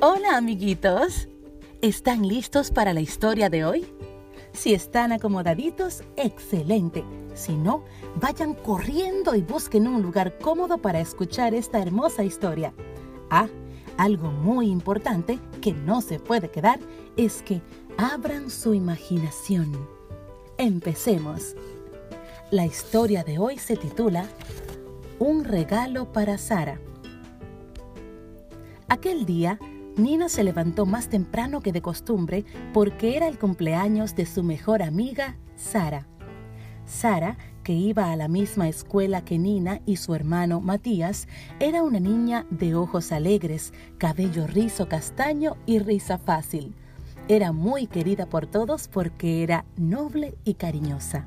Hola amiguitos. ¿Están listos para la historia de hoy? Si están acomodaditos, excelente. Si no, vayan corriendo y busquen un lugar cómodo para escuchar esta hermosa historia. Ah, algo muy importante que no se puede quedar es que abran su imaginación. Empecemos. La historia de hoy se titula Un regalo para Sara. Aquel día, Nina se levantó más temprano que de costumbre porque era el cumpleaños de su mejor amiga, Sara. Sara, que iba a la misma escuela que Nina y su hermano Matías, era una niña de ojos alegres, cabello rizo castaño y risa fácil. Era muy querida por todos porque era noble y cariñosa.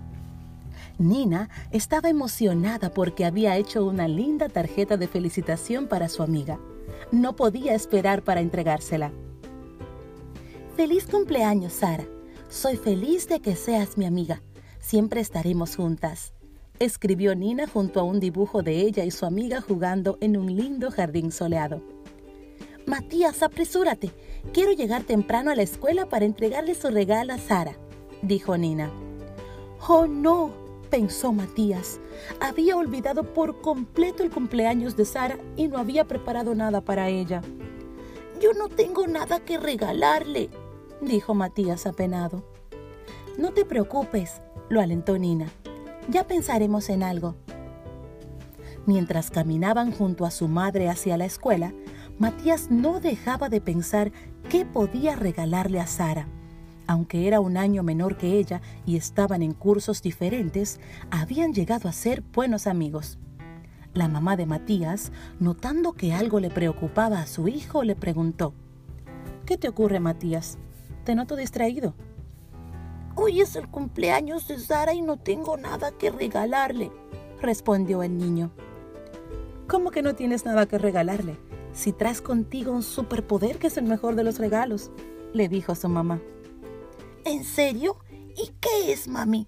Nina estaba emocionada porque había hecho una linda tarjeta de felicitación para su amiga. No podía esperar para entregársela. Feliz cumpleaños, Sara. Soy feliz de que seas mi amiga. Siempre estaremos juntas. Escribió Nina junto a un dibujo de ella y su amiga jugando en un lindo jardín soleado. Matías, apresúrate. Quiero llegar temprano a la escuela para entregarle su regalo a Sara, dijo Nina. Oh, no, pensó Matías. Había olvidado por completo el cumpleaños de Sara y no había preparado nada para ella. Yo no tengo nada que regalarle, dijo Matías apenado. No te preocupes, lo alentó Nina. Ya pensaremos en algo. Mientras caminaban junto a su madre hacia la escuela, Matías no dejaba de pensar qué podía regalarle a Sara. Aunque era un año menor que ella y estaban en cursos diferentes, habían llegado a ser buenos amigos. La mamá de Matías, notando que algo le preocupaba a su hijo, le preguntó, ¿Qué te ocurre, Matías? Te noto distraído. Hoy es el cumpleaños de Sara y no tengo nada que regalarle, respondió el niño. ¿Cómo que no tienes nada que regalarle? Si traes contigo un superpoder que es el mejor de los regalos, le dijo su mamá. ¿En serio? ¿Y qué es, mami?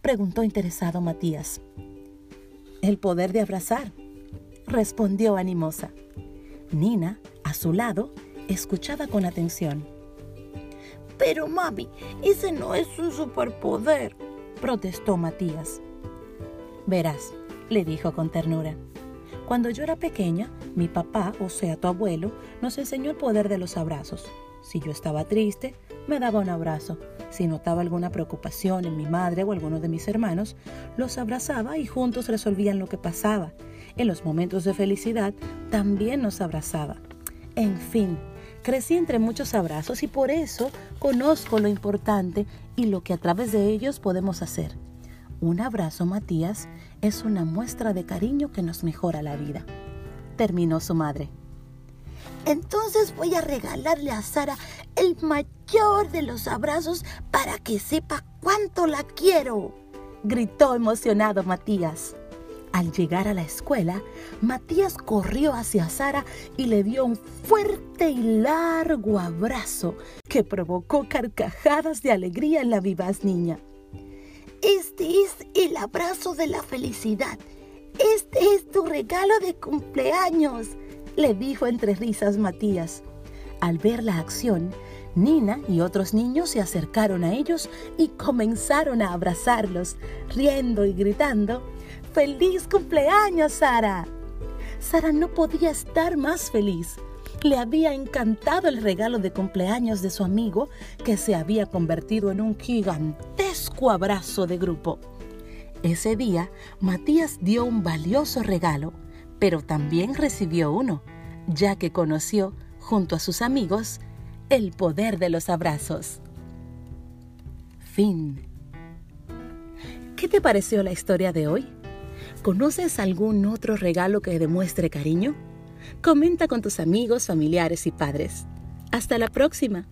preguntó interesado Matías. El poder de abrazar, respondió animosa. Nina, a su lado, escuchaba con atención. Pero mami, ese no es un superpoder, protestó Matías. Verás, le dijo con ternura. Cuando yo era pequeña, mi papá, o sea, tu abuelo, nos enseñó el poder de los abrazos. Si yo estaba triste, me daba un abrazo. Si notaba alguna preocupación en mi madre o alguno de mis hermanos, los abrazaba y juntos resolvían lo que pasaba. En los momentos de felicidad, también nos abrazaba. En fin, Crecí entre muchos abrazos y por eso conozco lo importante y lo que a través de ellos podemos hacer. Un abrazo, Matías, es una muestra de cariño que nos mejora la vida. Terminó su madre. Entonces voy a regalarle a Sara el mayor de los abrazos para que sepa cuánto la quiero, gritó emocionado Matías. Al llegar a la escuela, Matías corrió hacia Sara y le dio un fuerte y largo abrazo que provocó carcajadas de alegría en la vivaz niña. Este es el abrazo de la felicidad. Este es tu regalo de cumpleaños, le dijo entre risas Matías. Al ver la acción, Nina y otros niños se acercaron a ellos y comenzaron a abrazarlos, riendo y gritando, ¡Feliz cumpleaños, Sara! Sara no podía estar más feliz. Le había encantado el regalo de cumpleaños de su amigo, que se había convertido en un gigantesco abrazo de grupo. Ese día, Matías dio un valioso regalo, pero también recibió uno, ya que conoció, junto a sus amigos, el poder de los abrazos. Fin. ¿Qué te pareció la historia de hoy? ¿Conoces algún otro regalo que demuestre cariño? Comenta con tus amigos, familiares y padres. Hasta la próxima.